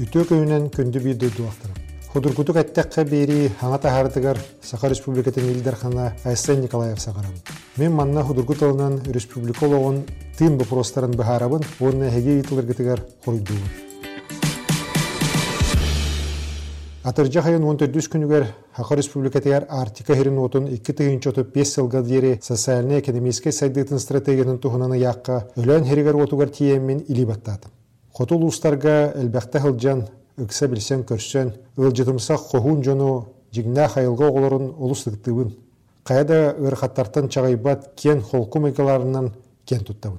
үтө көйүнен күндү бир дуактырым худуркутук аттакка бери аңа тахардыгар саха республикатын илдархана айсен николаев сагарам мен манна худуркут ылынан республикологун тыын вопростарын бахарабын онна хеге итылыргытыгар хоруйдуубун Атыржа хайын 14 күнігер Хақа Республикатыгар Артика херин отын 2 тыгынчоты 5 сылға дері социальный-экономический сайдытын стратегияның тухынаны яққа өлен херигер отугар тиеммен или баттатым. Хоту ұлыстарға әлбәқті хылжан, үксә білсен көрсен, ылжытымсақ қоғун жону жигна хайылға оғылырын олыстықтыбын. Қаяда ырхаттартан чағайбат кен холкум экаларынан кен туттабын.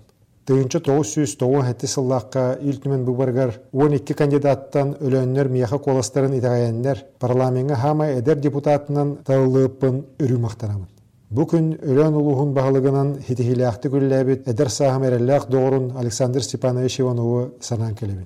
Тыынчы тоғыз сүйіс хәтті сыллаққа үлтімен бұбаргар 12 кандидаттан өлөннер мияха коластарын итағаяннер парламенге хама эдер депутатынан тағылыппын үрі мақтарамын. Бу күн өлөн улуһун бағылығынан хитихиляқты күлләбит эдер сахам әрелләқ доғырын Александр Степанович Ивановы санан келебин.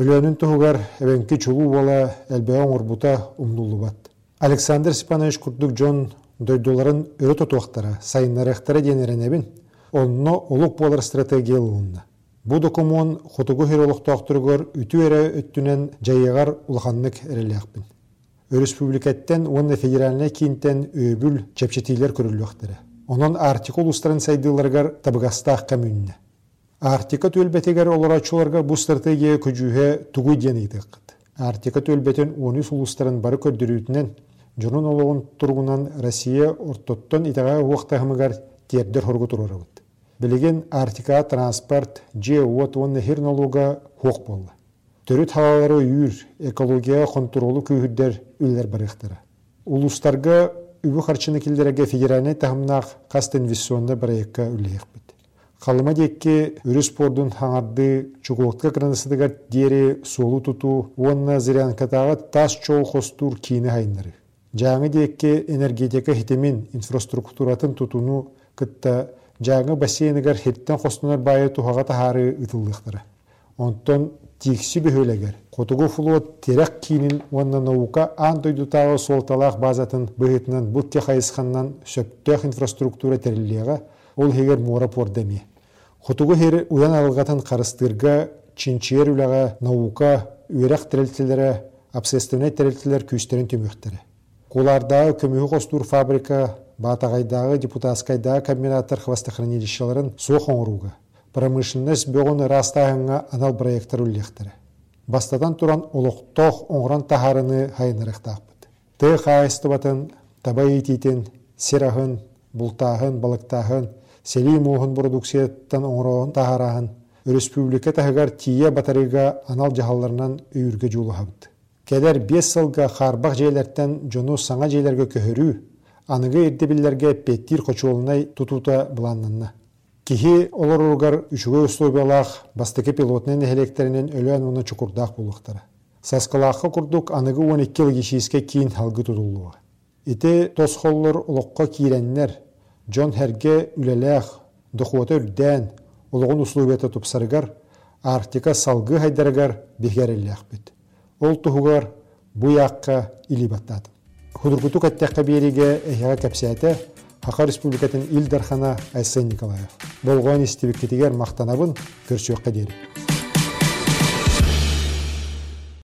Өлөнүн туһугар эбенки чулу бола әлбәң урбута умнулу бат. Александр Степанович курдук жон дойдоларын өрө тотуақтара, сайыннарықтара денеренебин онно олук болар стратегиялыында. Бу документ хотугу хирологтоқтургор үтү эре өттүнен жайыгар улаханнык эрелиякпин. Республикаттен онна федеральный кинтен өбүл чепчетилер көрүлүктөрө. Онон артикул устарын сайдыларгар табыгастаах камүнне. Артика төлбетегер олорачуларга бу стратегия күжүһе тугу ден итеккит. Артика төлбетен 13 улустарын бары көрдүрүтүнен жонун ологун тургунан Россия ортоттон итага уактахымыгар тердер хоргу турарабыт. Билеген артика транспорт, же от онны хернолуга хоқ болла. Төрүт халалары үйір, экология контролу күйірдер үллер барықтары. Улустарга үбі харчыны келдерге федеральный тахымнақ қаст инвестиционда проектка үллейік бит. Қалыма декке үрі спордун хаңарды чугулыққа кранысыдығар дері солу туту, онна зырянкатаға тас чоу хостур кейіні хайнары. Жаңы декке энергетика хитемин инфраструктуратын тутуну кытта жаңы бассейнигер хеттен хостунар байы тухага тахары ытылдыктары. Онтон тикси бөхөлегер. Котугу флот терек кийинин онна наука ан дойдутагы солталақ базатын быһытынан бутке хайысханнан сөптөх инфраструктура терилиэга ол хегер мора пордеми. Хотугу хер уян алгатын карыстырга чинчиер үлага наука үйрек терелтелері, общественный терелтелер күйістерін төмөктері. Кулардағы көмігі қостур фабрика Батағайдағы депутатскайдағы комбинаттар хвостохранилищеларын соқ оңыруға. Промышленность бөғіні растағыңа анал проекттар үллектері. Бастадан туран олықтоқ оңыран тахарыны хайынырықтақпыд. Ты қайыстыбатын, таба етейтін, серахын, бұлтағын, балықтағын, сели муғын продукцияттан оңырауын тахарағын, республика тахыгар тие батарыға анал жағаларынан үйірге жолы хабыд. Кәдер 5 сылға қарбақ жейлерден жону саңа жейлерге көхірі, аныгы ирдебиллерге петтир хочуолунай тутута буланнанна. Кихи олоругар үчүгө условиялах бастыки пилотнын электеринен өлөн уну чукурдах булуктара. Саскалахы курдук аныгы 12 ыл кишииске кийин халгы тутулуга. Ити тосхоллор улокко кийреннер, Джон Херге үлелэх, дохуота үрден, улугун условията тупсарыгар, Арктика салгы хайдарыгар бихереллях бит. Ол тухугар бу якка илибаттады. Худуркутук аттаққа береге әйіға кәпсәті Хақа Республикатын Илдархана Айсен Николаев. Болған істебеккетігер мақтанабын көрсөкқа дері.